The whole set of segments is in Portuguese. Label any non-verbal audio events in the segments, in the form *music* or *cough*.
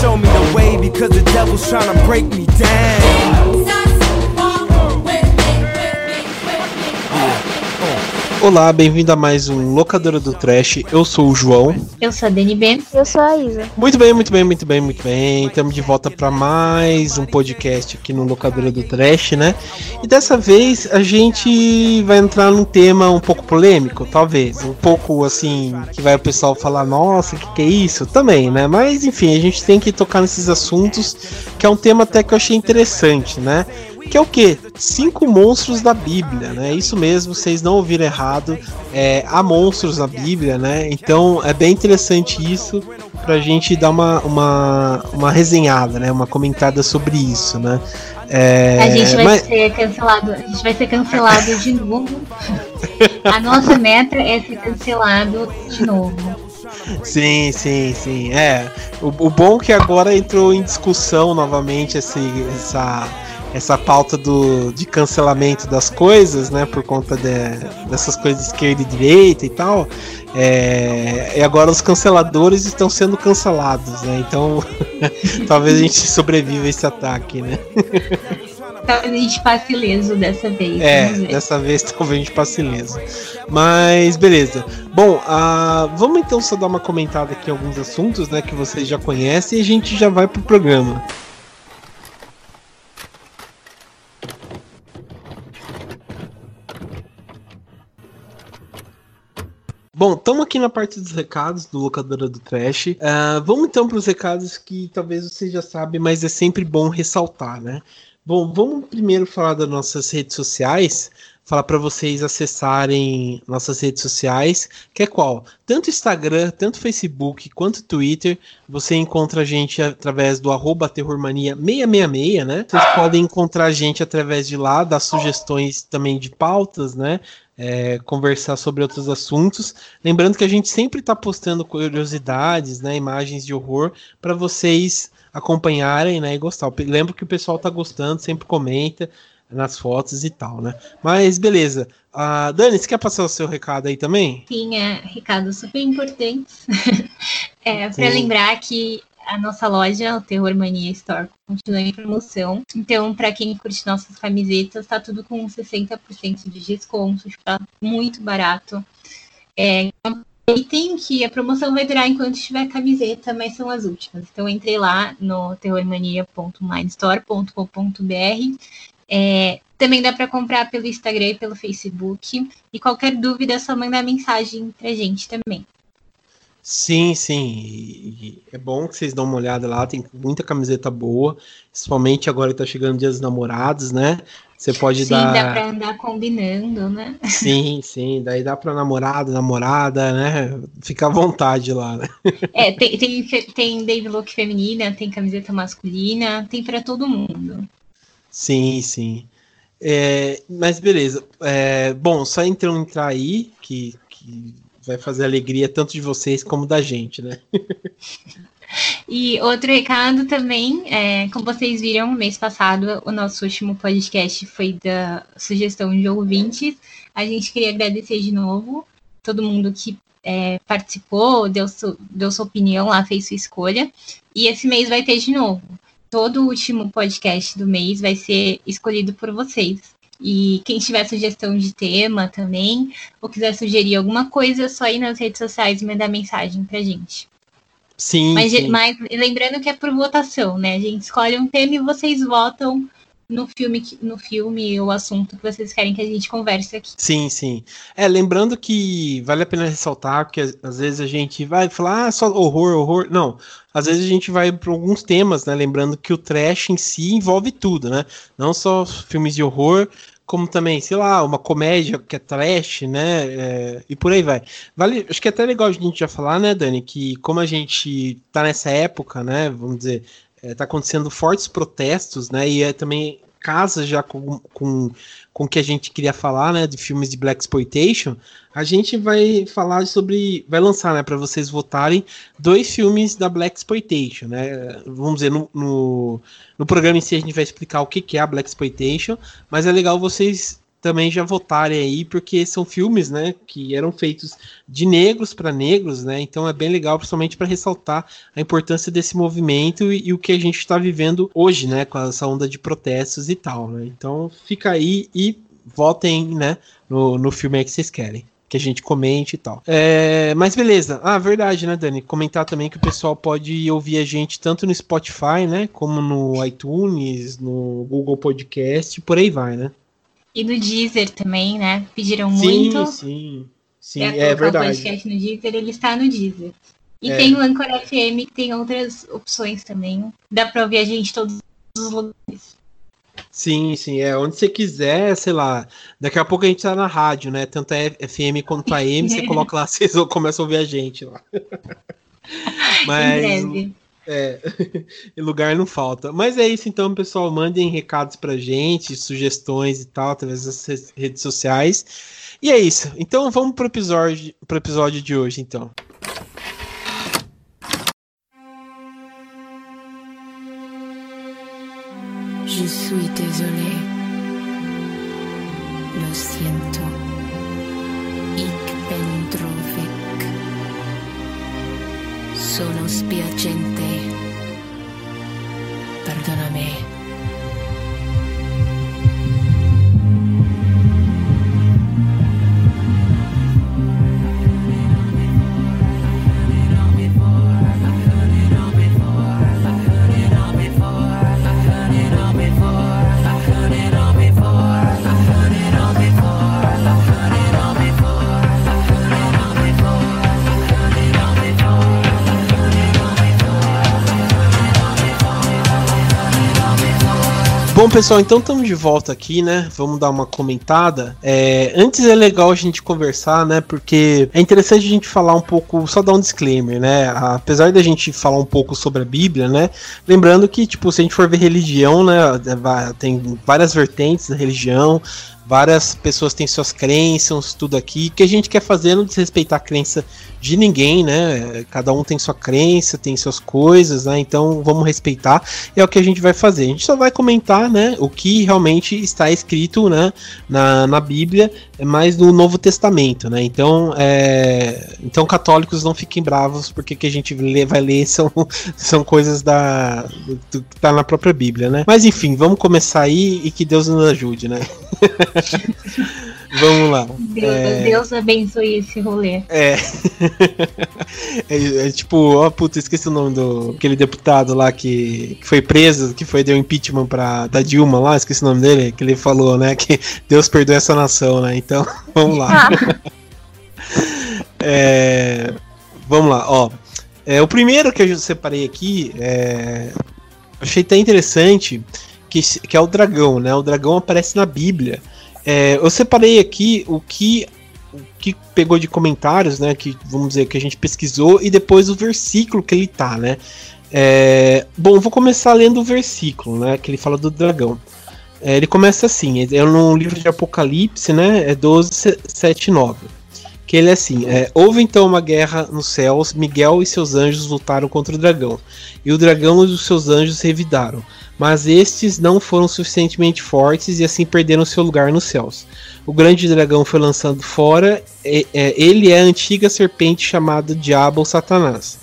Show me the way because the devil's trying to break me down. Olá, bem-vindo a mais um Locadora do Trash. Eu sou o João. Eu sou a DNB. Eu sou a Isa. Muito bem, muito bem, muito bem, muito bem. Estamos de volta para mais um podcast aqui no Locadora do Trash, né? E dessa vez a gente vai entrar num tema um pouco polêmico, talvez. Um pouco assim, que vai o pessoal falar, nossa, o que, que é isso? Também, né? Mas enfim, a gente tem que tocar nesses assuntos, que é um tema até que eu achei interessante, né? Que é o que? Cinco monstros da Bíblia, né? Isso mesmo, vocês não ouviram errado. É, há monstros na Bíblia, né? Então é bem interessante isso pra gente dar uma, uma, uma resenhada, né? Uma comentada sobre isso, né? É, a gente vai mas... ser cancelado, a gente vai ser cancelado de novo. *laughs* A nossa meta é ser cancelado de novo. Sim, sim, sim. É. O, o bom é que agora entrou em discussão novamente esse, essa essa pauta do, de cancelamento das coisas, né, por conta de, dessas coisas de esquerda e direita e tal, é, e agora os canceladores estão sendo cancelados, né, então *laughs* talvez a gente sobreviva a esse ataque, né. Talvez a gente passe ileso dessa vez. É, dessa vez talvez a gente passe ileso. Mas beleza. Bom, uh, vamos então só dar uma comentada aqui em alguns assuntos, né, que vocês já conhecem e a gente já vai pro programa. Bom, estamos aqui na parte dos recados do Locadora do Trash. Uh, vamos então para os recados que talvez você já sabe, mas é sempre bom ressaltar, né? Bom, vamos primeiro falar das nossas redes sociais, falar para vocês acessarem nossas redes sociais, que é qual? Tanto Instagram, tanto Facebook, quanto Twitter, você encontra a gente através do arroba terrormania666, né? Vocês podem encontrar a gente através de lá, dar sugestões também de pautas, né? É, conversar sobre outros assuntos. Lembrando que a gente sempre está postando curiosidades, né, imagens de horror para vocês acompanharem né, e gostar. Lembro que o pessoal está gostando, sempre comenta nas fotos e tal, né? Mas beleza. Uh, Dani, você quer passar o seu recado aí também? Sim, é recado super importante. *laughs* é, para lembrar que a nossa loja, o Terror Mania Store, continua em promoção. Então, para quem curte nossas camisetas, tá tudo com 60% de desconto, está muito barato. É, tem que a promoção vai durar enquanto tiver camiseta, mas são as últimas. Então entrei lá no terrormania.mindstore.com.br. É, também dá para comprar pelo Instagram e pelo Facebook. E qualquer dúvida é só mandar mensagem pra gente também. Sim, sim. E é bom que vocês dão uma olhada lá, tem muita camiseta boa, principalmente agora que tá chegando Dia dos Namorados, né? Você pode sim, dar. Sim, dá pra andar combinando, né? Sim, sim. Daí dá pra namorado, namorada, né? Fica à vontade lá, né? É, tem, tem, tem Dave Look feminina, tem camiseta masculina, tem para todo mundo. Sim, sim. É, mas beleza. É, bom, só então entrar aí, que, que vai fazer alegria tanto de vocês como da gente, né? *laughs* E outro recado também, é, como vocês viram, mês passado, o nosso último podcast foi da sugestão de ouvintes. A gente queria agradecer de novo todo mundo que é, participou, deu, su, deu sua opinião lá, fez sua escolha. E esse mês vai ter de novo. Todo último podcast do mês vai ser escolhido por vocês. E quem tiver sugestão de tema também, ou quiser sugerir alguma coisa, é só ir nas redes sociais e mandar mensagem pra gente. Sim. Mas, sim. mas lembrando que é por votação, né? A gente escolhe um tema e vocês votam no filme, no filme o assunto que vocês querem que a gente converse aqui. Sim, sim. É, lembrando que vale a pena ressaltar, porque às vezes a gente vai falar, ah, só horror, horror. Não. Às vezes a gente vai para alguns temas, né? Lembrando que o trash em si envolve tudo, né? Não só filmes de horror, como também, sei lá, uma comédia que é trash, né? É, e por aí vai. Vale, acho que é até legal a gente já falar, né, Dani, que como a gente tá nessa época, né, vamos dizer, é, tá acontecendo fortes protestos, né? E é também casa já com, com, com o que a gente queria falar, né, de filmes de black exploitation, a gente vai falar sobre, vai lançar, né, para vocês votarem dois filmes da black exploitation, né? Vamos dizer no, no, no, programa em si a gente vai explicar o que que é a black exploitation, mas é legal vocês também já votarem aí, porque são filmes, né, que eram feitos de negros para negros, né? Então é bem legal, principalmente para ressaltar a importância desse movimento e, e o que a gente está vivendo hoje, né, com essa onda de protestos e tal, né? Então fica aí e votem, né, no, no filme aí que vocês querem que a gente comente e tal. É, mas beleza. Ah, verdade, né, Dani? Comentar também que o pessoal pode ouvir a gente tanto no Spotify, né? Como no iTunes, no Google Podcast, por aí vai, né? E no Deezer também, né? Pediram sim, muito. Sim, sim. É verdade. O podcast no Deezer, ele está no Deezer. E É. tem o Anchor FM, que tem outras opções também. Dá pra ouvir a gente todos os lugares. Sim, sim, é onde você quiser, sei lá. Daqui a pouco a gente tá na rádio, né? Tanto a FM quanto a AM, você *laughs* coloca lá, *laughs* vocês começam a ouvir a gente lá. Mas em breve. É, *laughs* e lugar não falta. Mas é isso então, pessoal. Mandem recados pra gente, sugestões e tal, através das re- redes sociais. E é isso. Então vamos pro episódio, pro episódio de hoje, então. Je suis désolé. Lo siento. Ich Sono spiacente. Perdonami. Bom, pessoal, então estamos de volta aqui, né? Vamos dar uma comentada. É, antes é legal a gente conversar, né? Porque é interessante a gente falar um pouco, só dar um disclaimer, né? Apesar da gente falar um pouco sobre a Bíblia, né? Lembrando que, tipo, se a gente for ver religião, né? Tem várias vertentes da religião, várias pessoas têm suas crenças, tudo aqui. O que a gente quer fazer é não desrespeitar a crença de ninguém, né? Cada um tem sua crença, tem suas coisas, né? Então vamos respeitar. É o que a gente vai fazer. A gente só vai comentar, né? O que realmente está escrito, né? Na, na Bíblia, mais no Novo Testamento, né? Então, é, então católicos não fiquem bravos porque que a gente vai ler *laughs* são, são coisas da do que tá na própria Bíblia, né? Mas enfim, vamos começar aí e que Deus nos ajude, né? *laughs* *laughs* vamos lá. Deus, É. Deus abençoe esse rolê. É. *laughs* é, é tipo, ó, puta, esqueci o nome do aquele deputado lá que, que foi preso, que foi deu impeachment pra da Dilma lá, esqueci o nome dele, que ele falou, né, que *laughs* Deus perdoe essa nação, né? Então, vamos lá. É, vamos lá, ó. É, o primeiro que eu separei aqui, é, achei até interessante, que, que é o dragão, né? O dragão aparece na Bíblia. É, eu separei aqui o que o que pegou de comentários, né? Que vamos dizer que a gente pesquisou e depois o versículo que ele tá, né? É, bom, vou começar lendo o versículo, né? Que ele fala do dragão. É, ele começa assim, é no livro de Apocalipse, né? É 12, 7, 9. Que ele é assim: é, houve então uma guerra nos céus, Miguel e seus anjos lutaram contra o dragão, e o dragão e os seus anjos revidaram, mas estes não foram suficientemente fortes e assim perderam seu lugar nos céus. O grande dragão foi lançado fora, é, ele é a antiga serpente chamada Diabo ou Satanás,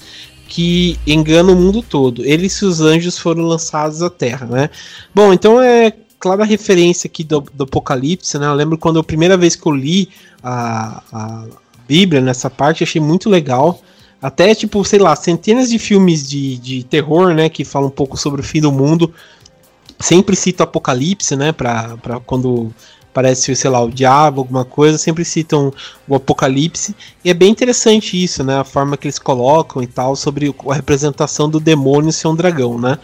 que engana o mundo todo. Ele e seus anjos foram lançados à terra, né? Bom, então é clara referência aqui do, do Apocalipse, né? Eu lembro quando a primeira vez que eu li a, a Bíblia nessa parte, achei muito legal. Até, tipo, sei lá, centenas de filmes de, de terror, né? Que falam um pouco sobre o fim do mundo. Sempre cito Apocalipse, né? Pra quando parece, sei lá, o diabo, alguma coisa, sempre citam o Apocalipse. E é bem interessante isso, né? A forma que eles colocam e tal, sobre a representação do demônio ser um dragão, né?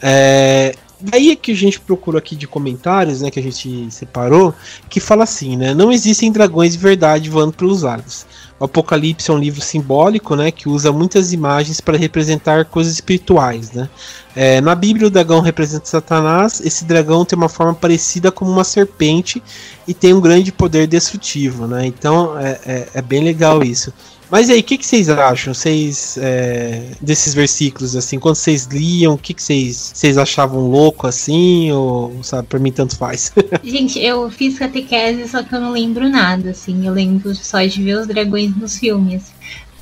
É, daí é que a gente procura aqui de comentários, né? Que a gente separou, que fala assim, né? Não existem dragões de verdade voando pelos ares. O Apocalipse é um livro simbólico, né? Que usa muitas imagens para representar coisas espirituais, né? É, na Bíblia, o dragão representa Satanás. Esse dragão tem uma forma parecida com uma serpente e tem um grande poder destrutivo, né? Então é, é- é bem legal isso. Mas aí, o que, que vocês acham? Vocês é, desses versículos assim, quando vocês liam, o que, que vocês, vocês achavam louco assim? Ou sabe, pra mim tanto faz. *laughs* Gente, eu fiz catequese, só que eu não lembro nada, assim. Eu lembro só de ver os dragões nos filmes.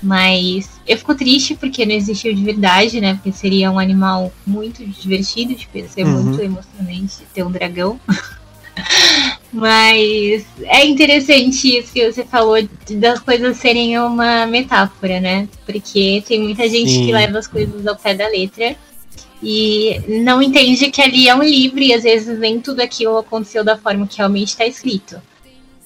Mas eu fico triste porque não existiu de verdade, né? Porque seria um animal muito divertido, tipo, ser uhum. muito emocionante ter um dragão. *laughs* Mas é interessante isso que você falou das coisas serem uma metáfora, né? Porque tem muita gente Sim. que leva as coisas ao pé da letra e não entende que ali é um livro e às vezes nem tudo aquilo aconteceu da forma que realmente está escrito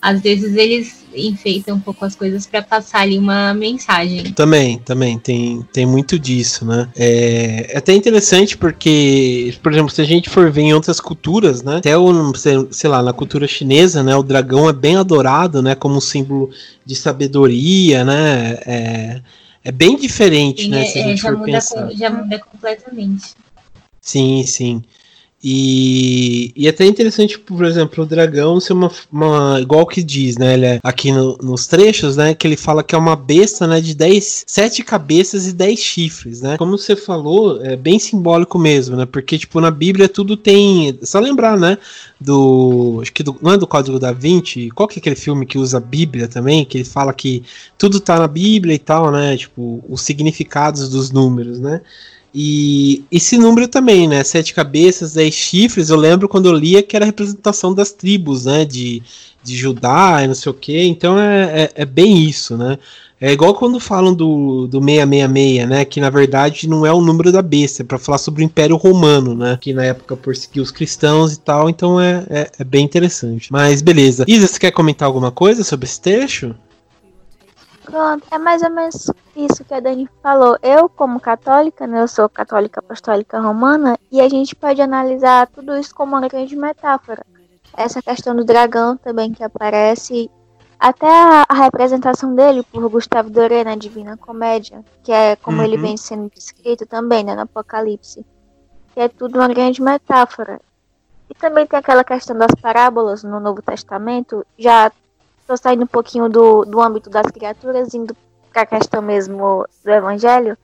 às vezes eles enfeitam um pouco as coisas para passar ali uma mensagem. Também, também, tem, tem muito disso, né? É, é até interessante porque, por exemplo, se a gente for ver em outras culturas, né? Até o, sei lá, na cultura chinesa, né? O dragão é bem adorado, né? Como um símbolo de sabedoria, né? É, é bem diferente, sim, né? Se a é, gente já, for muda, pensar. já muda completamente. Sim, sim. E, e é até interessante, por exemplo, o dragão ser uma, uma igual que diz, né? Ele é, aqui no, nos trechos, né? Que ele fala que é uma besta, né? De 10, sete cabeças e 10 chifres, né? Como você falou, é bem simbólico mesmo, né? Porque, tipo, na Bíblia tudo tem. Só lembrar, né? Do. Acho que do, não é do Código da Vinci. Qual que é aquele filme que usa a Bíblia também? Que ele fala que tudo tá na Bíblia e tal, né? Tipo, os significados dos números, né? E esse número também, né? Sete cabeças, dez chifres. Eu lembro quando eu lia que era a representação das tribos, né? De, de Judá e não sei o que. Então é, é, é, bem isso, né? É igual quando falam do, do 666, né? Que na verdade não é o número da besta, é para falar sobre o Império Romano, né? Que na época perseguiu os cristãos e tal. Então é, é, é bem interessante. Mas beleza. Isa, você quer comentar alguma coisa sobre esse trecho? Pronto, é mais ou menos isso que a Dani falou. Eu, como católica, né, eu sou católica apostólica romana, e a gente pode analisar tudo isso como uma grande metáfora. Essa questão do dragão também que aparece, até a, a representação dele por Gustavo Doré na Divina Comédia, que é como uhum. ele vem sendo descrito também né, no Apocalipse, que é tudo uma grande metáfora. E também tem aquela questão das parábolas no Novo Testamento, já Estou saindo um pouquinho do, do âmbito das criaturas, indo para a questão mesmo do evangelho,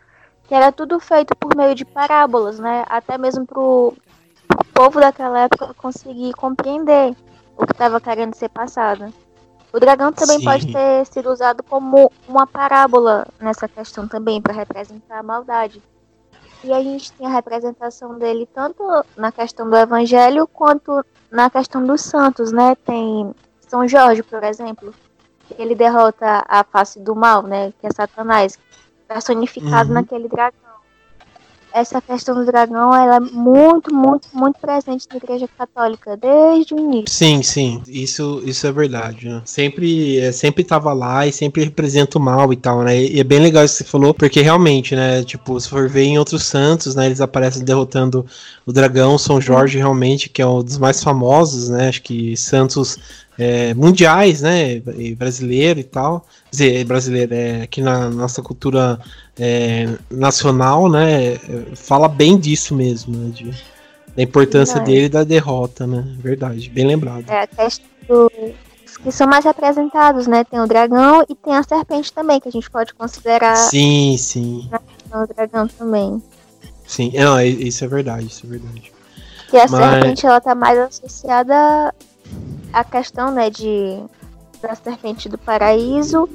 que era tudo feito por meio de parábolas, né? Até mesmo para o povo daquela época conseguir compreender o que estava querendo ser passado. O dragão também Sim. pode ter sido usado como uma parábola nessa questão também, para representar a maldade. E a gente tem a representação dele tanto na questão do evangelho quanto na questão dos santos, né? Tem são Jorge, por exemplo, ele derrota a face do mal, né? Que é Satanás, personificado uhum. naquele dragão. Essa questão do dragão, ela é muito, muito, muito presente na Igreja Católica desde o início. Sim, sim, isso, isso é verdade. Né? Sempre, é, sempre tava lá e sempre representa o mal e tal, né? E é bem legal isso que você falou, porque realmente, né? Tipo, se for ver em outros santos, né? Eles aparecem derrotando o dragão, São Jorge realmente, que é um dos mais famosos, né? Acho que santos é, mundiais, né, e brasileiro e tal, quer dizer, brasileiro, é, aqui na nossa cultura é, nacional, né, fala bem disso mesmo, né, de, da importância Verdade. dele e da derrota, né, verdade, bem lembrado. É, a questão dos que são mais representados, né, tem o dragão e tem a serpente também, que a gente pode considerar... Sim, sim. O dragão também. Sim, não, isso é verdade, isso é verdade. E a Mas... serpente, ela tá mais associada a questão, né, de da serpente do paraíso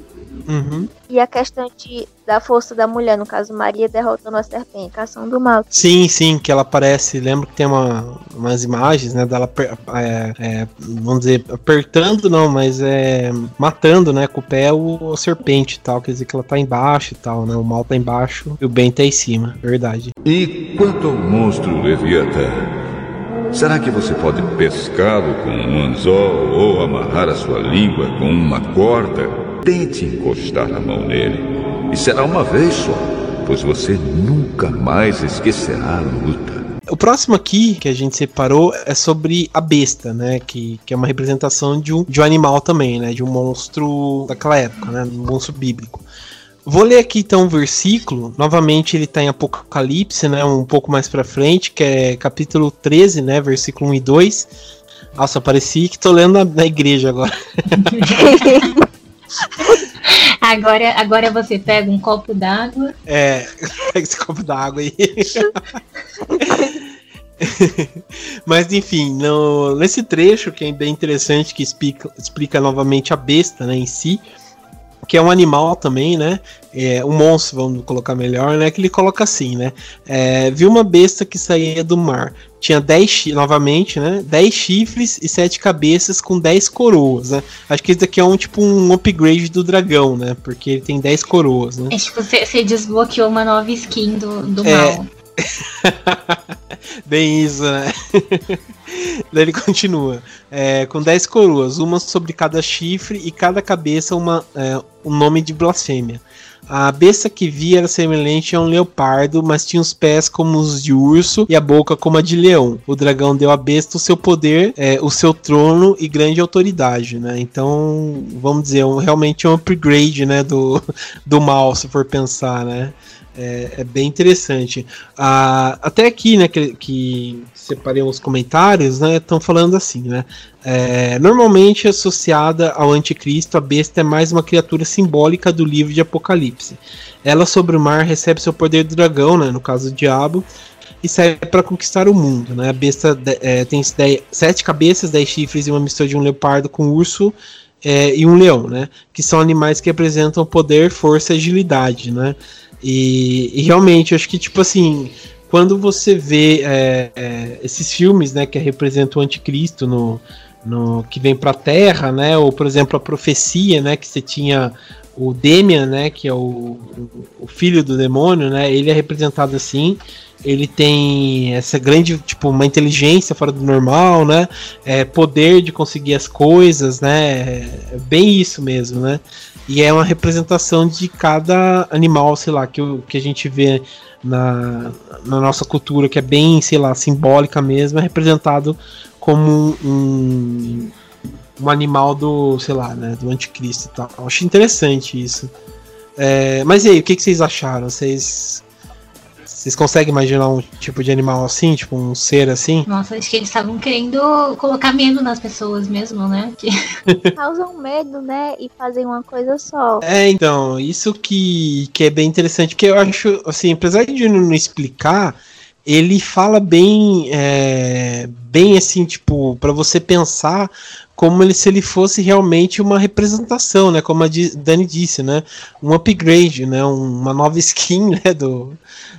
uhum. e a questão de, da força da mulher, no caso Maria derrotando a serpente, a ação do mal. Sim, sim, que ela aparece, lembro que tem uma, umas imagens, né, dela, é, é, vamos dizer, apertando não, mas é matando, né, com o pé o, a serpente e tal, quer dizer que ela tá embaixo e tal, né, o mal tá embaixo e o bem tá em cima, verdade. E quanto ao monstro Leviatã? Será que você pode pescá-lo com um anzol ou amarrar a sua língua com uma corda? Tente encostar a mão nele. E será uma vez só, pois você nunca mais esquecerá a luta. O próximo aqui que a gente separou é sobre a besta, né? Que, que é uma representação de um, de um animal também, né? De um monstro daquela época, né? Um monstro bíblico. Vou ler aqui então um versículo. Novamente ele está em Apocalipse, né? Um pouco mais para frente, que é capítulo 13, né? Versículo 1 e 2. Nossa, parecia que tô lendo na, na igreja agora. *laughs* Agora, agora você pega um copo d'água. É, *laughs* pega esse copo d'água aí. *laughs* Mas enfim, no, nesse trecho que é bem interessante, que explica, explica novamente a besta né, em si, que é um animal também, né? É, um monstro, vamos colocar melhor, né? Que ele coloca assim, né? É, viu uma besta que saía do mar. Tinha 10, novamente, né? 10 chifres e 7 cabeças com 10 coroas, né? Acho que esse daqui é um tipo um upgrade do dragão, né? Porque ele tem 10 coroas, né? É tipo, você, desbloqueou uma nova skin do, do É. mal. *laughs* *laughs* Bem isso, né? *laughs* Daí ele continua. é, com 10 coroas, uma sobre cada chifre e cada cabeça uma, é, um nome de blasfêmia. A besta que via era semelhante a um leopardo, mas tinha os pés como os de urso e a boca como a de leão. O dragão deu à besta o seu poder, é, o seu trono e grande autoridade, né? Então, vamos dizer, um, realmente um upgrade, né, do, *laughs* do mal, se for pensar, né? É, é bem interessante. Ah, até aqui, né, que, que separei uns comentários, né, estão falando assim, né? É, normalmente associada ao anticristo, a besta é mais uma criatura simbólica do livro de Apocalipse. Ela sobre o mar recebe seu poder do dragão, né, no caso do diabo, e serve para conquistar o mundo. Né? A besta é, tem sete cabeças, dez chifres e uma mistura de um leopardo com um urso é, e um leão, né? que são animais que representam poder, força e agilidade. Né? E, e realmente, acho que, tipo assim, quando você vê é, é, esses filmes né, que representam o anticristo no, no que vem para a Terra, né? Ou por exemplo a profecia, né? Que você tinha o Demian, né? Que é o, o- filho do demônio, né? Ele é representado assim. Ele tem essa grande, tipo, uma inteligência fora do normal, né? É, poder de conseguir as coisas, né? É bem isso mesmo, né? E é uma representação de cada animal, sei lá, que, que a gente vê na, na nossa cultura, que é bem, sei lá, simbólica mesmo, é representado como um, um animal do, sei lá, né, do anticristo e tal. Eu Acho interessante isso. É, mas e aí, o que, que vocês acharam? Vocês, vocês conseguem imaginar um tipo de animal assim, tipo um ser assim? Nossa, acho que eles estavam querendo colocar medo nas pessoas mesmo, né? Que- *laughs* *laughs* Causam medo, né? E fazem uma coisa só. É, então, isso que, que é bem interessante, porque eu acho, assim, apesar de não explicar, ele fala bem, é, bem assim, tipo, para você pensar como ele, se ele fosse realmente uma representação, né, como a Dani disse, né, um upgrade, né, um- uma nova skin, *laughs* né, do,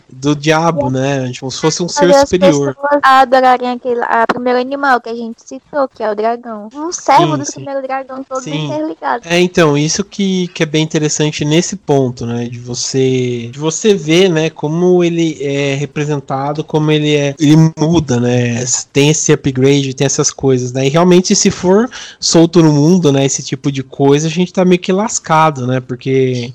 do diabo, né, tipo, se fosse um ser superior. adorarem aquele a primeiro animal que a gente citou, que é o dragão. Um servo Sim, do sim. primeiro dragão, todos Sim. interligados. É, então, isso que, que é bem interessante nesse ponto, né? De você, de você ver, né, como ele é representado, como ele é. Ele muda, né? Tem esse upgrade, tem essas coisas, né? E realmente, se for solto no mundo, né, esse tipo de coisa, a gente tá meio que lascado, né? Porque.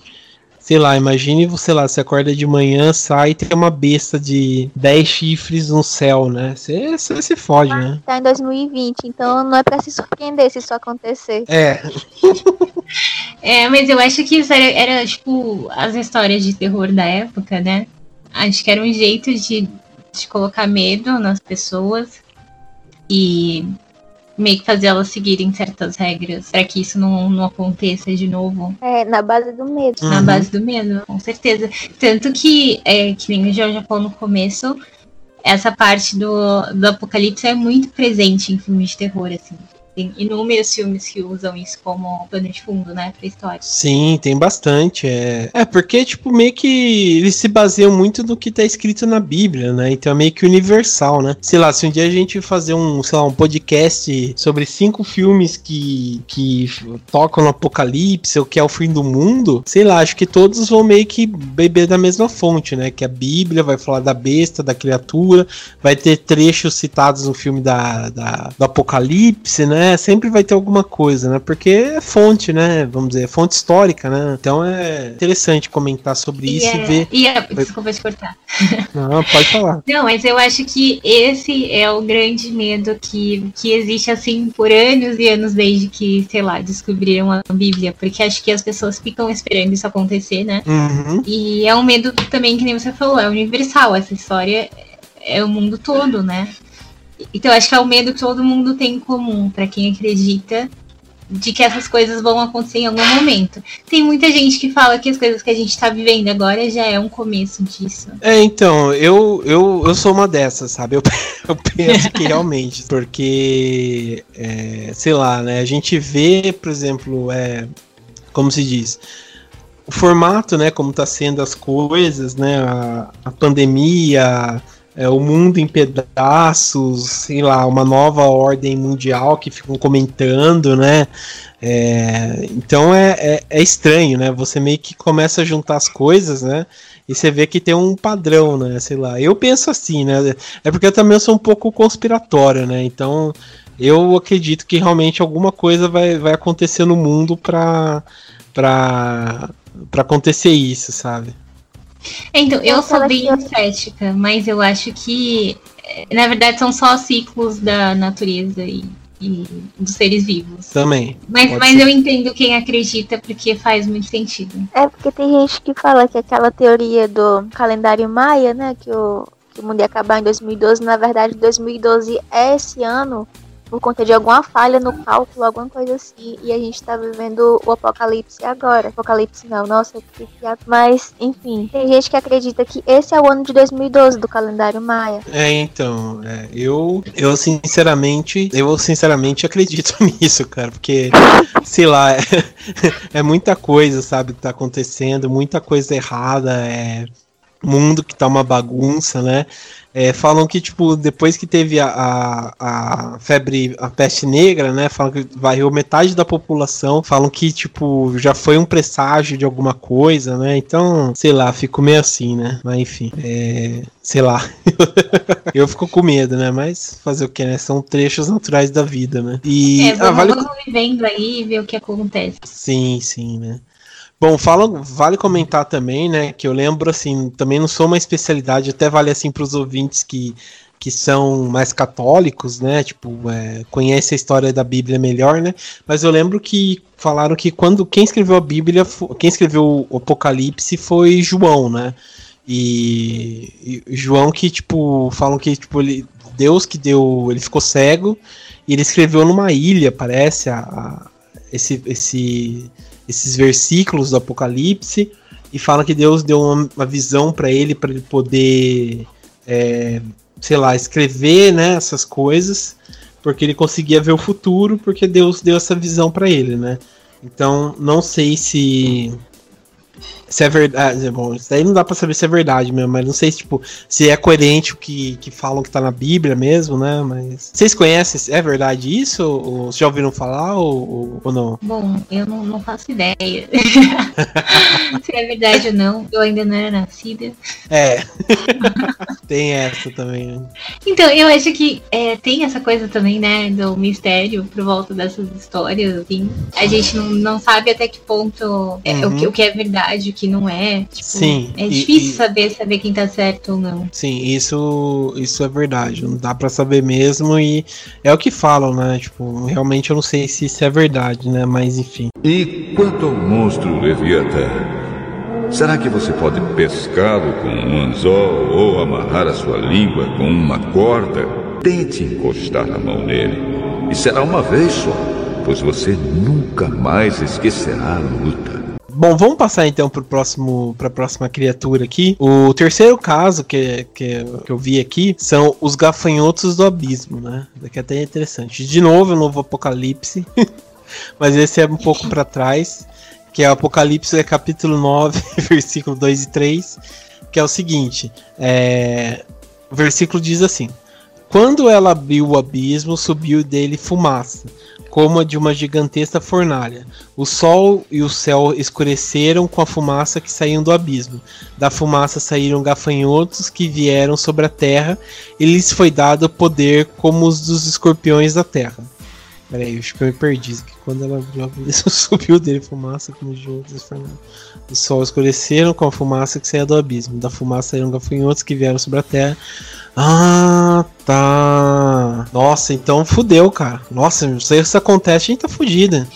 Sei lá, imagine você lá, você acorda de manhã, sai e tem uma besta de 10 chifres no céu, né? Você, você se fode, né? Tá em 2020, então não é pra se surpreender se isso acontecer. É, *laughs* É, mas eu acho que isso era, era, tipo as histórias de terror da época, né? Acho que era um jeito de, de colocar medo nas pessoas e meio que fazer elas seguirem certas regras para que isso não, não aconteça de novo. É, na base do medo. Na Uhum. base do medo, com certeza. Tanto que, é, que nem o João já falou no começo, essa parte do, do apocalipse é muito presente em filmes de terror, assim. Tem inúmeros filmes que usam isso como pano de fundo, né, pra história. Sim, tem bastante. É, é porque, tipo, meio que eles se baseiam muito no que tá escrito na Bíblia, né? Então é meio que universal, né? Sei lá, se um dia a gente fazer um, sei lá, um podcast sobre cinco filmes que, que tocam no apocalipse ou que é o fim do mundo, sei lá, acho que todos vão meio que beber da mesma fonte, né? Que a Bíblia vai falar da besta, da criatura, vai ter trechos citados no filme da, da- do apocalipse, né? Sempre vai ter alguma coisa, né? Porque é fonte, né? Vamos dizer, é fonte histórica, né? Então é interessante comentar sobre isso e, é, ver. e é- desculpa te cortar. *laughs* Não, pode falar. Não, mas eu acho que esse é o grande medo que, que existe, assim, por anos e anos desde que, sei lá, descobriram a Bíblia. Porque acho que as pessoas ficam esperando isso acontecer, né? Uhum. E é um medo também, que nem você falou, é universal. Essa história é o mundo todo, né? Então acho que é o medo que todo mundo tem em comum, pra quem acredita de que essas coisas vão acontecer em algum momento. Tem muita gente que fala que as coisas que a gente tá vivendo agora já é um começo disso. É, então, eu, eu, eu sou uma dessas, sabe? Eu, *laughs* eu penso que realmente, porque, é, sei lá, né? A gente vê, por exemplo, é, como se diz, o formato, né? Como tá sendo as coisas, né? A, a pandemia, é, o mundo em pedaços, sei lá, uma nova ordem mundial que ficam comentando, né? É, então é, é, é, estranho, né? Você meio que começa a juntar as coisas, né? E você vê que tem um padrão, né? Sei lá. Eu penso assim, né? É porque eu também sou um pouco conspiratório, né? Então eu acredito que realmente alguma coisa vai, vai acontecer no mundo pra, pra acontecer isso, sabe? Então, eu sou bem cética, mas eu acho que, eh, na verdade, são só ciclos da natureza e, e dos seres vivos. Também. Mas, mas eu entendo quem acredita, porque faz muito sentido. É porque tem gente que fala que aquela teoria do calendário maia, né, que o, que o mundo ia acabar em 2012, na verdade, 2012 é esse ano, por conta de alguma falha no cálculo, alguma coisa assim. E a gente tá vivendo o apocalipse agora. Apocalipse não, nossa, que. Mas, enfim, tem gente que acredita que esse é o ano de 2012 do calendário Maia. É, então, é, eu, eu sinceramente, eu sinceramente acredito *laughs* nisso, cara, porque, sei lá, *laughs* é, é muita coisa, sabe, que tá acontecendo, muita coisa errada, é mundo que tá uma bagunça, né? É, falam que, tipo, depois que teve a, a, a, febre, a peste negra, né? Falam que varreu metade da população. Falam que, tipo, já foi um presságio de alguma coisa, né? Então, sei lá, fico meio assim, né? Mas enfim, é, sei lá. *laughs* eu fico com medo, né? Mas fazer o que, né? São trechos naturais da vida, né? E. É, vamos, ah, vale... vamos vivendo aí e ver o que acontece. Sim, sim, né? Bom, fala, vale comentar também, né, que eu lembro, assim, também não sou uma especialidade, até vale, assim, para os ouvintes que, que são mais católicos, né, tipo, é, conhece a história da Bíblia melhor, né, mas eu lembro que falaram que quando, quem escreveu a Bíblia, quem escreveu o Apocalipse foi João, né, e, e João que, tipo, falam que, tipo, ele, Deus que deu, ele ficou cego, e ele escreveu numa ilha, parece, a, a esse, esse esses versículos do Apocalipse e fala que Deus deu uma, uma visão para ele para ele poder, é, sei lá, escrever né, essas coisas, porque ele conseguia ver o futuro, porque Deus deu essa visão para ele, né? Então, não sei se se é verdade. Bom, isso daí não dá pra saber se é verdade mesmo, mas não sei se, tipo, se é coerente o que, que falam que tá na Bíblia mesmo, né? Mas. Vocês conhecem? É verdade isso? Ou, ou já ouviram falar ou, ou não? Bom, eu não, não faço ideia. *laughs* se é verdade ou não. Eu ainda não era nascida. É. *laughs* tem essa também. Né? Então, eu acho que é, tem essa coisa também, né? Do mistério por volta dessas histórias, assim. A gente não, não sabe até que ponto é, uhum. o, que, o que é verdade, o que que não é. Tipo, Sim. É difícil e, saber saber quem tá certo ou não. Sim, isso, isso é verdade. Não dá para saber mesmo e é o que falam, né? Tipo, realmente eu não sei se isso é verdade, né? Mas enfim. E quanto ao monstro Leviatã? Será que você pode pescá-lo com um anzol ou amarrar a sua língua com uma corda? Tente encostar a mão nele. E será uma vez só, pois você nunca mais esquecerá a luta. Bom, vamos passar então para próximo, para a próxima criatura aqui. O terceiro caso que, que, que eu vi aqui são os gafanhotos do abismo, né? Daqui até é interessante. De novo, o novo Apocalipse, *laughs* mas esse é um pouco para trás, que é o Apocalipse é capítulo 9, *laughs* versículo 2 e 3, que é o seguinte: é, o versículo diz assim: Quando ela abriu o abismo, subiu dele fumaça como a de uma gigantesca fornalha. O sol e o céu escureceram com a fumaça que saíam do abismo. Da fumaça saíram gafanhotos que vieram sobre a terra, e lhes foi dado poder como os dos escorpiões da terra. Peraí, acho que eu me perdi. Que quando ela abriu a abismo, *laughs* subiu dele fumaça como de outras fornalhas. O sol escureceram com a fumaça que saía do abismo. Da fumaça saíram gafanhotos que vieram sobre a terra. Ah, tá. Nossa, então fudeu, cara. Nossa, se isso acontece, a gente tá fudida.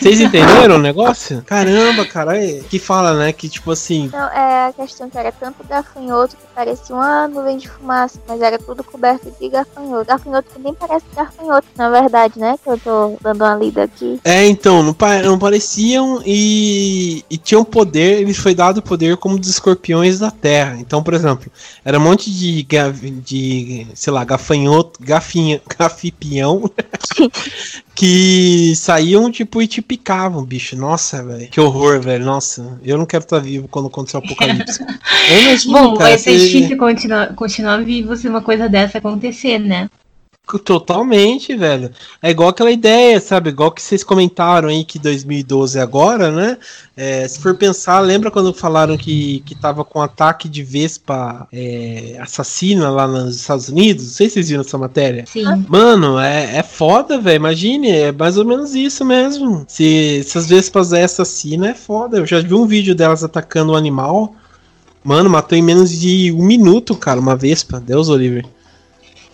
Vocês *laughs* entenderam o negócio? Caramba, cara. É, que fala, né? Que tipo assim. Não, é a questão que era tanto gafanhoto que parecia uma nuvem de fumaça, mas era tudo coberto de gafanhoto. Gafanhoto que nem parece gafanhoto, na verdade, né? Que eu tô dando uma lida aqui. É, então, não, pa- não pareciam e, e tinham poder, eles foi dado poder como dos escorpiões da terra. Então, por exemplo, era um monte de, de sei lá, gafanhoto, gafinha, *laughs* gafipião *laughs* que saíam, tipo, e te picavam, bicho. Nossa, velho. Que horror, velho. Nossa, eu não quero estar vivo quando acontecer o apocalipse. *laughs* Eu imagino, Bom, cara, vai ser você- difícil continuar, continuar vivo se uma coisa dessa acontecer, né? Totalmente, velho. É igual aquela ideia, sabe? Igual que vocês comentaram aí que 2012 é agora, né? É, se for pensar, lembra quando falaram que, que tava com ataque de Vespa é, assassina lá nos Estados Unidos? Não sei se vocês viram essa matéria. Sim. Mano, é, é foda, velho. Imagine, é mais ou menos isso mesmo. Se essas Vespas é assassina, é foda. Eu já vi um vídeo delas atacando um animal. Mano, matou em menos de um minuto, cara, uma Vespa. Deus, Oliver.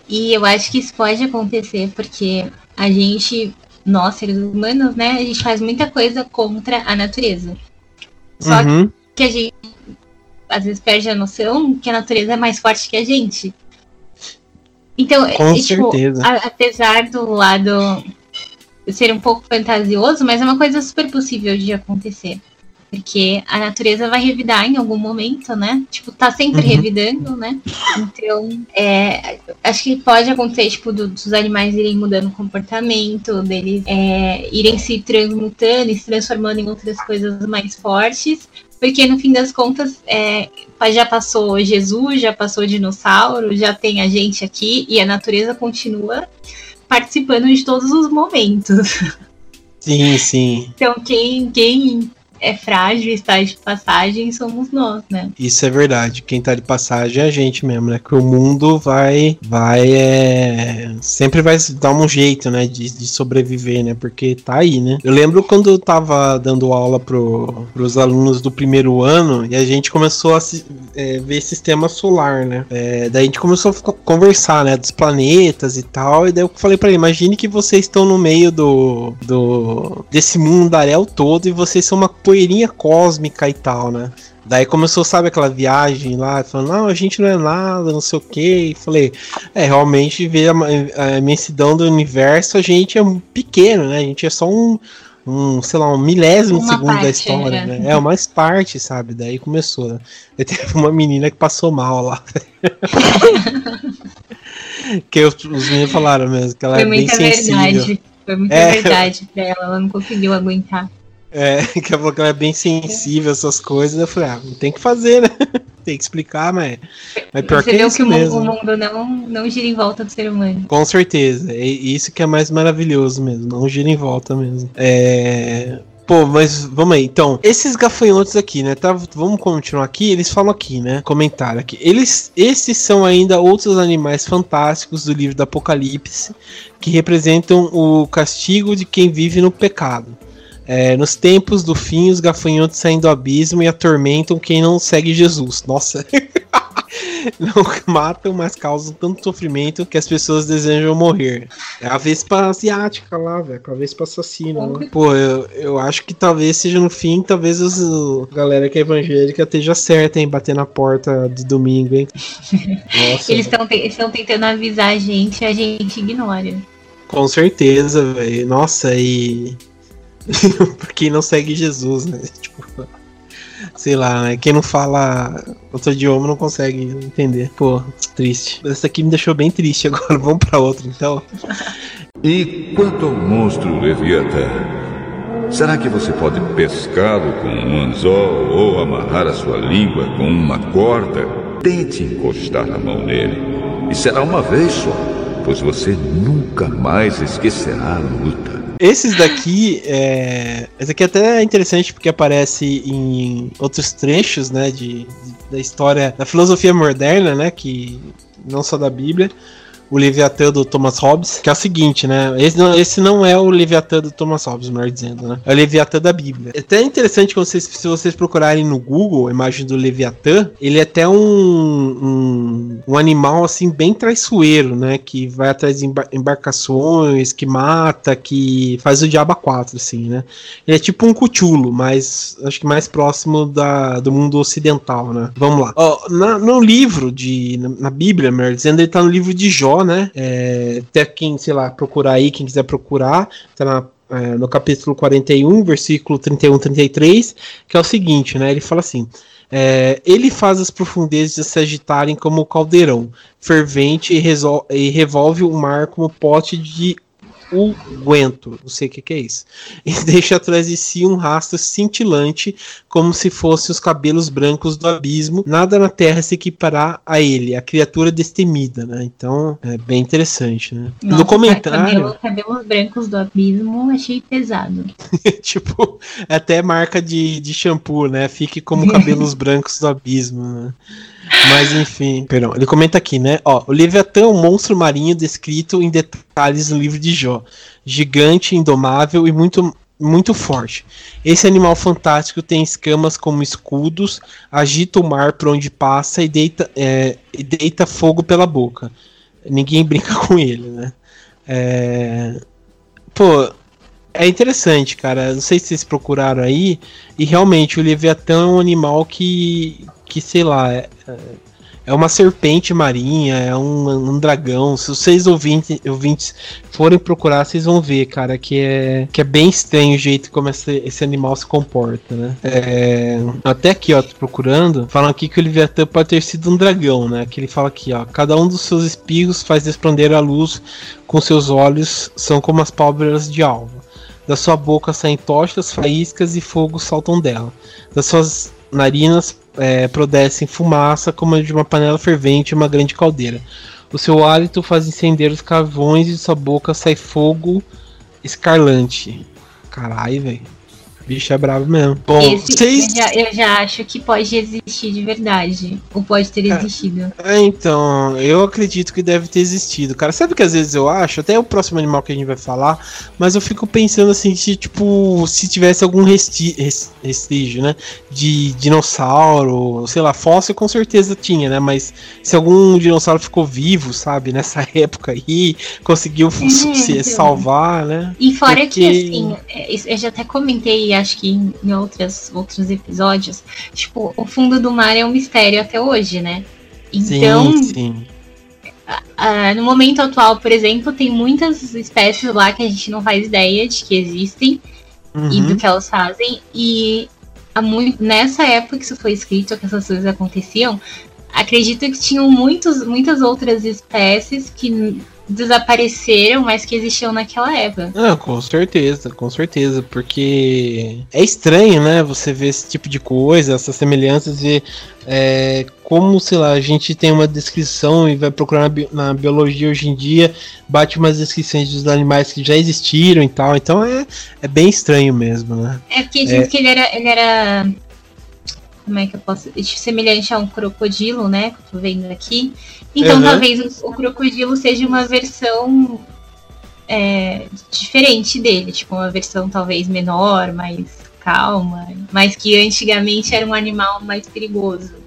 E eu acho que isso pode acontecer porque a gente, nós seres humanos, né, a gente faz muita coisa contra a natureza. Só Uhum. que a gente às vezes perde a noção que a natureza é mais forte que a gente. Então, Com e, tipo, certeza. a- apesar do lado ser um pouco fantasioso, mas é uma coisa super possível de acontecer. Porque a natureza vai revidar em algum momento, né? Tipo, tá sempre Uhum. revidando, né? Então, é, acho que pode acontecer, tipo, do- dos animais irem mudando o comportamento, deles é, irem se transmutando e se transformando em outras coisas mais fortes. Porque no fim das contas, é, já passou Jesus, já passou dinossauro, já tem a gente aqui e a natureza continua participando de todos os momentos. Sim, sim. Então, quem, quem é frágil está de passagem somos nós, né? Isso é verdade. Quem tá de passagem é a gente mesmo, né? Que o mundo vai. Vai. É... Sempre vai dar um jeito, né? De, de sobreviver, né? Porque tá aí, né? Eu lembro quando eu tava dando aula pro, pros alunos do primeiro ano e a gente começou a é, ver sistema solar, né? É, daí a gente começou a conversar, né? Dos planetas e tal. E daí eu falei pra ele: imagine que vocês estão no meio do. do desse mundaréu todo e vocês são uma poeirinha cósmica e tal, né? Daí começou, sabe, aquela viagem lá, falando, não, a gente não é nada, não sei o que. E falei, é, realmente, ver a, a imensidão do universo, a gente é pequeno, né? A gente é só um, um sei lá, um milésimo Uma segundo da parte, história, né? né? É, mais parte, sabe? Daí começou, né? Daí teve uma menina que passou mal lá. *laughs* que os, os meninos falaram mesmo, que ela Foi é bem muita sensível. verdade. Foi muita É. verdade pra ela, ela não conseguiu aguentar. É, *laughs* que que ela é bem sensível a essas coisas. Eu falei, ah, tem que fazer, né? *laughs* tem que explicar, mas, mas pior Você que é isso que o mesmo. o mundo não, não gira em volta do ser humano. Com certeza. É isso que é mais maravilhoso mesmo. Não gira em volta mesmo. É. Pô, mas vamos aí. Então, esses gafanhotos aqui, né? Tá, vamos continuar aqui. Eles falam aqui, né? Comentário aqui. Eles, esses são ainda outros animais fantásticos do livro do Apocalipse que representam o castigo de quem vive no pecado. É, nos tempos do fim, os gafanhotos saem do abismo e atormentam quem não segue Jesus. Nossa. *laughs* não matam, mas causam tanto sofrimento que as pessoas desejam morrer. É a Vespa asiática lá, velho. A Vespa assassina. Né? Pô, eu, eu acho que talvez seja no fim, talvez os, o- a galera que é evangélica esteja certa em bater na porta de domingo, hein? *laughs* Nossa, Eles estão tentando avisar a gente e a gente ignora. com certeza, velho. Nossa, e. *laughs* Quem não segue Jesus, né? *laughs* Tipo, sei lá, né? Quem não fala outro idioma não consegue entender. Pô, triste. Essa aqui me deixou bem triste agora. *laughs* Vamos pra outra, então. E quanto ao monstro Leviatã? Será que você pode pescá-lo com um anzol ou amarrar a sua língua com uma corda? Tente encostar a mão nele. E será uma vez só, pois você nunca mais esquecerá a luta. Esses daqui, é... esse aqui até é interessante porque aparece em outros trechos, né, de, de- da história, da filosofia moderna, né, que não só da Bíblia, o Leviatã do Thomas Hobbes, que é o seguinte, né? Esse não, esse não é o Leviatã do Thomas Hobbes, melhor dizendo, né? É o Leviatã da Bíblia. É até interessante que vocês, se vocês procurarem no Google a imagem do Leviatã, ele é até um, um, um animal, assim, bem traiçoeiro, né? Que vai atrás de embar embarcações, que mata, que faz o diabo 4, assim, né? Ele é tipo um cuchulo, mas acho que mais próximo da, do mundo ocidental, né? Vamos lá. Ó, na, no livro de. Na, na Bíblia, melhor dizendo, ele tá no livro de Jó, né? É, até quem, sei lá, procurar aí, quem quiser procurar, tá na é, no capítulo 41, versículo 31 33, que é o seguinte, né? Ele fala assim: é, ele faz as profundezas se agitarem como caldeirão, fervente e, e revolve o mar como pote de o Guento, não sei o que, que, é isso, e *laughs* deixa atrás de si um rastro cintilante, como se fossem os cabelos brancos do abismo. Nada na terra se equipará a ele, a criatura destemida, né? Então é bem interessante, né? Nossa, no comentário. Cabelo, cabelos brancos do abismo, achei pesado. *laughs* tipo, até marca de, de shampoo, né? Fique como *laughs* cabelos brancos do abismo, né? Mas enfim, perdão, ele comenta aqui, né? Ó, o Leviatã é um monstro marinho descrito em detalhes no livro de Jó. Gigante, indomável e muito, muito forte. Esse animal fantástico tem escamas como escudos, agita o mar por onde passa e deita, é, e deita fogo pela boca. Ninguém *laughs* brinca com ele, né? É... Pô, é interessante, cara. Não sei se vocês procuraram aí. E realmente, o Leviatã é um animal que, que sei lá, é, é uma serpente marinha, é um, um dragão. Se vocês ouvintes, ouvintes forem procurar, vocês vão ver, cara, que é, que é bem estranho o jeito como esse, esse animal se comporta, né? É, até aqui, ó, tô procurando, falam aqui que o Leviatã pode ter sido um dragão, né? Que ele fala aqui, ó, cada um dos seus espirros faz resplandecer a luz com seus olhos, são como as pálpebras de alva. Da sua boca saem tochas, faíscas e fogo saltam dela. Das suas narinas é, produzem fumaça como de uma panela fervente uma grande caldeira. O seu hálito faz incender os carvões e sua boca sai fogo escarlante. Caralho, velho bicho é bravo mesmo. Bom, Esse, vocês... eu, já, eu, já, acho que pode existir de verdade. Ou pode ter é, existido. É, então, eu acredito que deve ter existido. Cara, sabe que às vezes eu acho, até o próximo animal que a gente vai falar, mas eu fico pensando assim, se, tipo, se tivesse algum resti vestígio, né? De dinossauro, sei lá, fóssil com certeza tinha, né? Mas se algum dinossauro ficou vivo, sabe, nessa *laughs* época aí, conseguiu é, se então. salvar, né? E fora Porque... que, assim, é, eu já até comentei acho que em outras, outros episódios, tipo, o fundo do mar é um mistério até hoje, né? Então, sim, sim. no momento atual, por exemplo, tem muitas espécies lá que a gente não faz ideia de que existem uhum. e do que elas fazem. E muito, nessa época que isso foi escrito, que essas coisas aconteciam, acredito que tinham muitos, muitas outras espécies que desapareceram, mas que existiam naquela época. Ah, com certeza, com certeza, porque é estranho, né? Você ver esse tipo de coisa, essas semelhanças e é, como, sei lá, a gente tem uma descrição e vai procurar na, bi na, biologia hoje em dia, bate umas descrições dos animais que já existiram e tal, então é, é bem estranho mesmo, né? É porque diz é... que ele era, ele era como é que eu posso. semelhante a um crocodilo, né? Que eu tô vendo aqui. Então uhum. talvez o, o, crocodilo seja uma versão é, diferente dele, tipo, uma versão talvez menor, mais calma, mas que antigamente era um animal mais perigoso.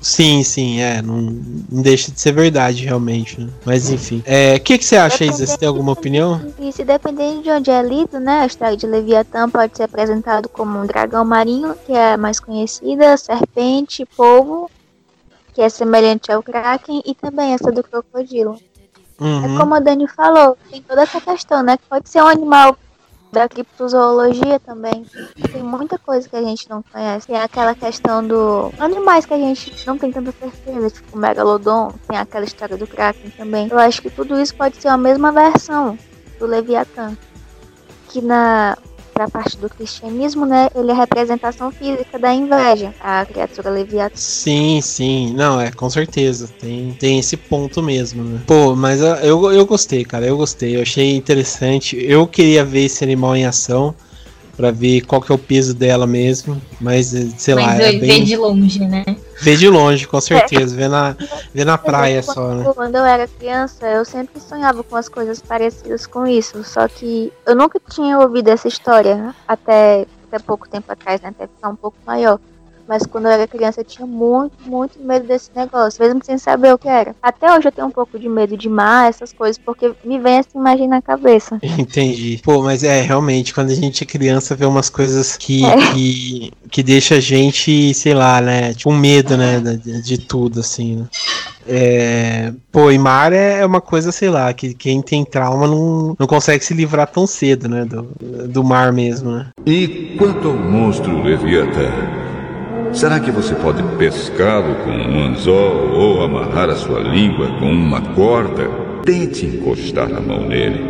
Sim, sim, é. Não, não deixa de ser verdade, realmente. Né? Mas enfim. O é, que, que você acha, Isa? Você tem alguma opinião? Isso, dependendo de onde é lido, né? A história de Leviatã pode ser apresentado como um dragão marinho, que é a mais conhecida, serpente, polvo, que é semelhante ao Kraken, e também essa do crocodilo. Uhum. É como a Dani falou, tem toda essa questão, né? Que pode ser um animal da criptozoologia também. Tem muita coisa que a gente não conhece. Tem aquela questão do animais que a gente não tem tanta certeza, tipo o megalodon, tem aquela história do Kraken também. Eu acho que tudo isso pode ser a mesma versão do Leviatã. Que na para parte do cristianismo, né, ele é a representação física da inveja, a criatura leviatã. Sim, sim, não, é, com certeza, tem, tem esse ponto mesmo, né? Pô, mas eu, eu gostei, cara, eu gostei, eu achei interessante, eu queria ver esse animal em ação, para ver qual que é o peso dela mesmo, mas sei mas lá, é bem... de longe, né? Vê de longe, com certeza. Vê na, vê na praia quando, só, né? Quando eu era criança, eu sempre sonhava com as coisas parecidas com isso. Só que eu nunca tinha ouvido essa história até, até pouco tempo atrás, né? Até ficar um pouco maior. Mas quando eu era criança eu tinha muito, muito medo desse negócio, mesmo sem saber o que era. Até hoje eu tenho um pouco de medo de mar, essas coisas, porque me vem essa imagem na cabeça. *laughs* Entendi. Pô, mas é, realmente, quando a gente é criança, vê umas coisas que, É. que, que deixa a gente, sei lá, né? Com medo, né? De, de tudo, assim, né? É, pô, e mar é uma coisa, sei lá, que quem tem trauma não, não consegue se livrar tão cedo, né? Do, do mar mesmo, né? E quanto ao monstro Leviatã, será que você pode pescá-lo com um anzol ou amarrar a sua língua com uma corda? Tente encostar a mão nele,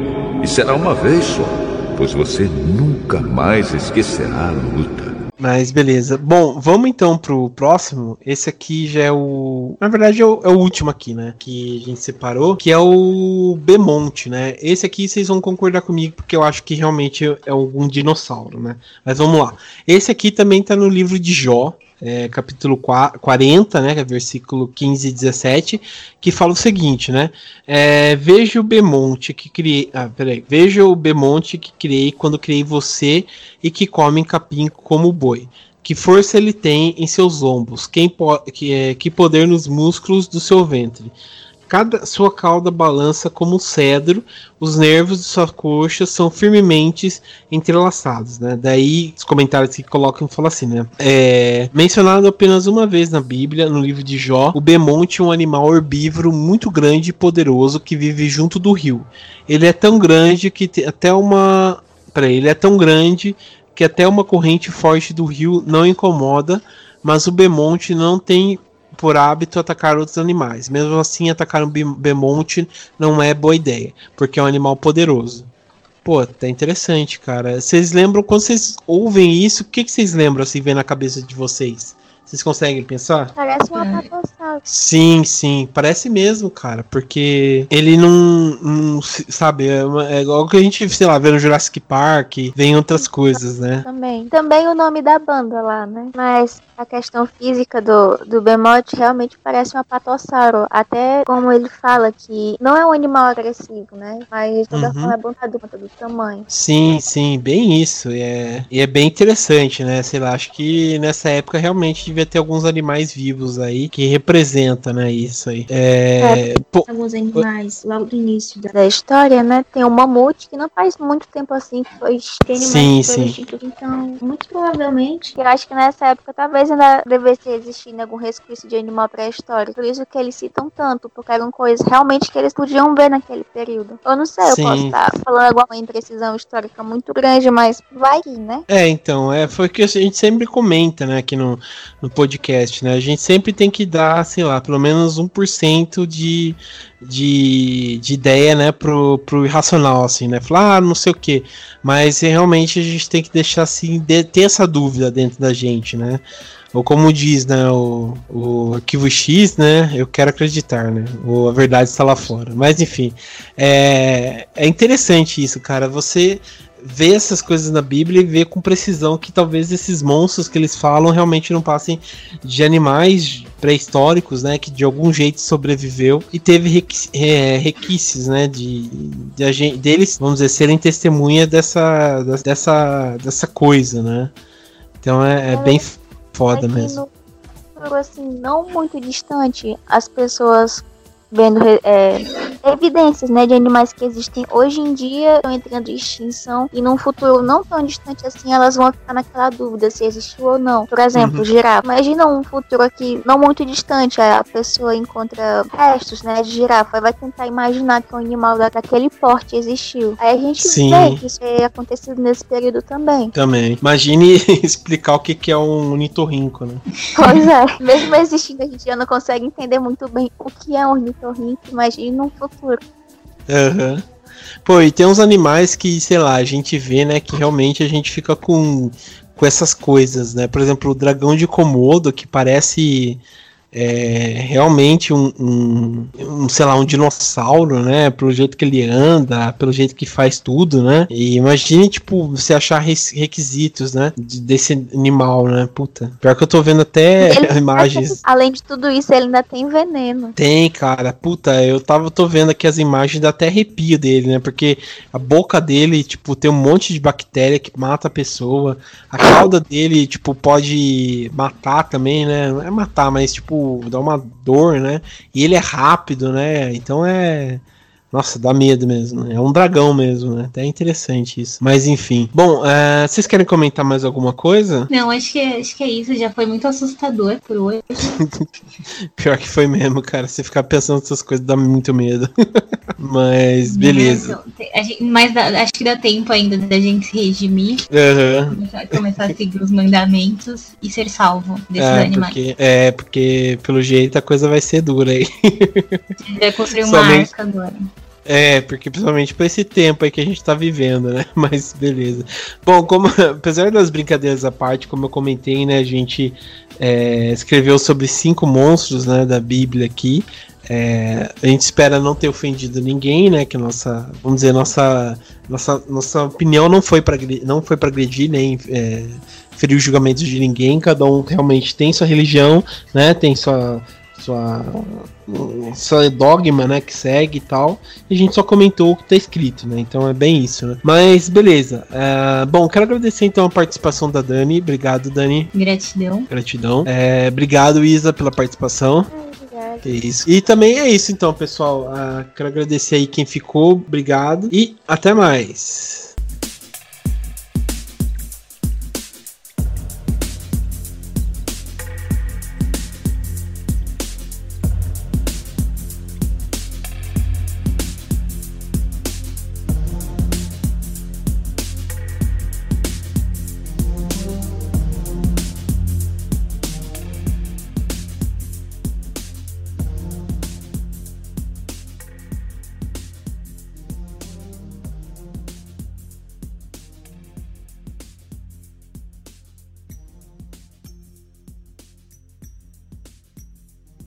e será uma vez só, pois você nunca mais esquecerá a luta. Mas beleza. Bom, vamos então pro próximo. Esse aqui já é o. Na verdade, é o, é o último aqui, né? Que a gente separou. Que é o Bemonte, né? Esse aqui vocês vão concordar comigo, porque eu acho que realmente é algum dinossauro, né? Mas vamos lá. Esse aqui também tá no livro de Jó. É, capítulo qua- 40, né, é versículo 15 e 17, que fala o seguinte, né? É, veja o Bemonte que criei. Ah, peraí. Veja o Bemonte que criei quando criei você e que come capim como boi. Que força ele tem em seus ombros? Quem po que, é, que poder nos músculos do seu ventre? Cada sua cauda balança como um cedro, os nervos de sua coxa são firmemente entrelaçados, né? Daí os comentários que colocam falam assim, né? É, mencionado apenas uma vez na Bíblia, no livro de Jó, o Bemonte é um animal herbívoro muito grande e poderoso que vive junto do rio. Ele é tão grande que até uma, peraí, ele é tão grande que até uma corrente forte do rio não incomoda, mas o Bemonte não tem por hábito atacar outros animais. Mesmo assim, atacar um bem- Bemonte não é boa ideia, porque é um animal poderoso. Pô, tá interessante, cara. Vocês lembram, quando vocês ouvem isso, o que, que vocês lembram assim, vem na cabeça de vocês? Vocês conseguem pensar? Parece um É. apatossauro. Sim, sim, parece mesmo, cara, porque ele não, não sabe, é, uma- é igual que a gente, sei lá, vê no Jurassic Park, vem outras coisas, né? Também. Também o nome da banda lá, né? Mas a questão física do, do Bemote realmente parece um apatossauro. Até como ele fala que não é um animal agressivo, né? Mas de toda Uhum. forma é por conta do tamanho. Sim, sim, bem isso. E é, e é bem interessante, né? Sei lá, acho que nessa época realmente devia ter alguns animais vivos aí que representa, né, isso aí. É, pô, alguns animais logo do início da história, né? Tem o mamute, que não faz muito tempo assim que foi animais Sim, sim. Então, muito provavelmente, Eu acho que nessa época talvez ainda devesse existir né, algum resquício de animal pré-histórico. Por isso que eles citam tanto, porque eram coisas realmente que eles podiam ver naquele período. Eu não sei, eu Sim. posso estar falando alguma imprecisão histórica muito grande, mas vai que, né? É, então, é, foi o que a gente sempre comenta, né, aqui no, no podcast, né? A gente sempre tem que dar, sei lá, pelo menos 1% de, de, de ideia, né, pro, pro irracional, assim, né? Falar, ah, não sei o quê. Mas realmente a gente tem que deixar, assim, de- ter essa dúvida dentro da gente, né? Ou como diz, né, o, o arquivo X, né? Eu quero acreditar, né? Ou a verdade está lá fora. Mas enfim, é, é interessante isso, cara. Você vê essas coisas na Bíblia e vê com precisão que talvez esses monstros que eles falam realmente não passem de animais pré-históricos, né, que de algum jeito sobreviveu e teve requi- é, requisitos, né, de, de deles, vamos dizer, serem testemunha dessa, dessa, dessa coisa, né. Então é, é bem foda mesmo. no assim, não muito distante, as pessoas vendo é, evidências, né, de animais que existem hoje em dia estão entrando em extinção e num futuro não tão distante assim elas vão ficar naquela dúvida se existiu ou não. Por exemplo, Uhum. girafa. Imagina um futuro aqui não muito distante, a pessoa encontra restos, né, de girafa e vai tentar imaginar que um animal da- daquele porte existiu. Aí a gente Sim. vê que isso é acontecido nesse período também. Também. Imagine *laughs* explicar o que, que é um ornitorrinco, né? Pois é, mesmo existindo, a gente já não consegue entender muito bem o que é um ornitorrinco, imagine no futuro. Aham. Pô, e tem uns animais que, sei lá, a gente vê, né, que realmente a gente fica com, com essas coisas, né? Por exemplo, o dragão de Komodo, que parece é realmente um, um, um, sei lá, um dinossauro, né? Pelo jeito que ele anda, pelo jeito que faz tudo, né? E imagine, tipo, você achar requisitos, né? Desse animal, né? Puta. Pior que eu tô vendo até ele, *laughs* imagens. Além de tudo isso, ele ainda tem veneno. Tem, cara. Puta, eu tava, tô vendo aqui as imagens, dá até arrepio dele, né? Porque a boca dele, tipo, tem um monte de bactéria que mata a pessoa. A cauda dele, tipo, pode matar também, né? Não é matar, mas, tipo, dá uma dor, né? E ele é rápido, né? Então é. Nossa, dá medo mesmo. Né? É um dragão mesmo, né? Até interessante isso. Mas enfim. Bom, uh, vocês querem comentar mais alguma coisa? Não, acho que, acho que é isso. Já foi muito assustador por hoje. *laughs* Pior que foi mesmo, cara. Você ficar pensando nessas coisas dá muito medo. *laughs* Mas beleza. Gente, mas acho que dá tempo ainda da gente se redimir. Uhum. Começar, começar, a seguir os mandamentos e ser salvo desses é, animais. Porque, é, porque pelo jeito a coisa vai ser dura aí. Vai construir *laughs* uma Somente... arca agora. É, porque principalmente para esse tempo aí que a gente tá vivendo, né? *laughs* Mas beleza. Bom, como *laughs* apesar das brincadeiras à parte, como eu comentei, né, a gente é, escreveu sobre cinco monstros, né, da Bíblia aqui. É, a gente espera não ter ofendido ninguém, né? Que nossa, vamos dizer, nossa, nossa, nossa opinião não foi para não foi para agredir nem é, ferir os julgamentos de ninguém. Cada um realmente tem sua religião, né? Tem sua sua, sua dogma, né, que segue e tal. E a gente só comentou o que tá escrito, né? Então é bem isso, né? Mas beleza. Uh, bom, quero agradecer então a participação da Dani. Obrigado, Dani. Gratidão. Gratidão. É, obrigado, Isa, pela participação. É isso. E também é isso, então, pessoal. Uh, quero agradecer aí quem ficou. Obrigado. E até mais.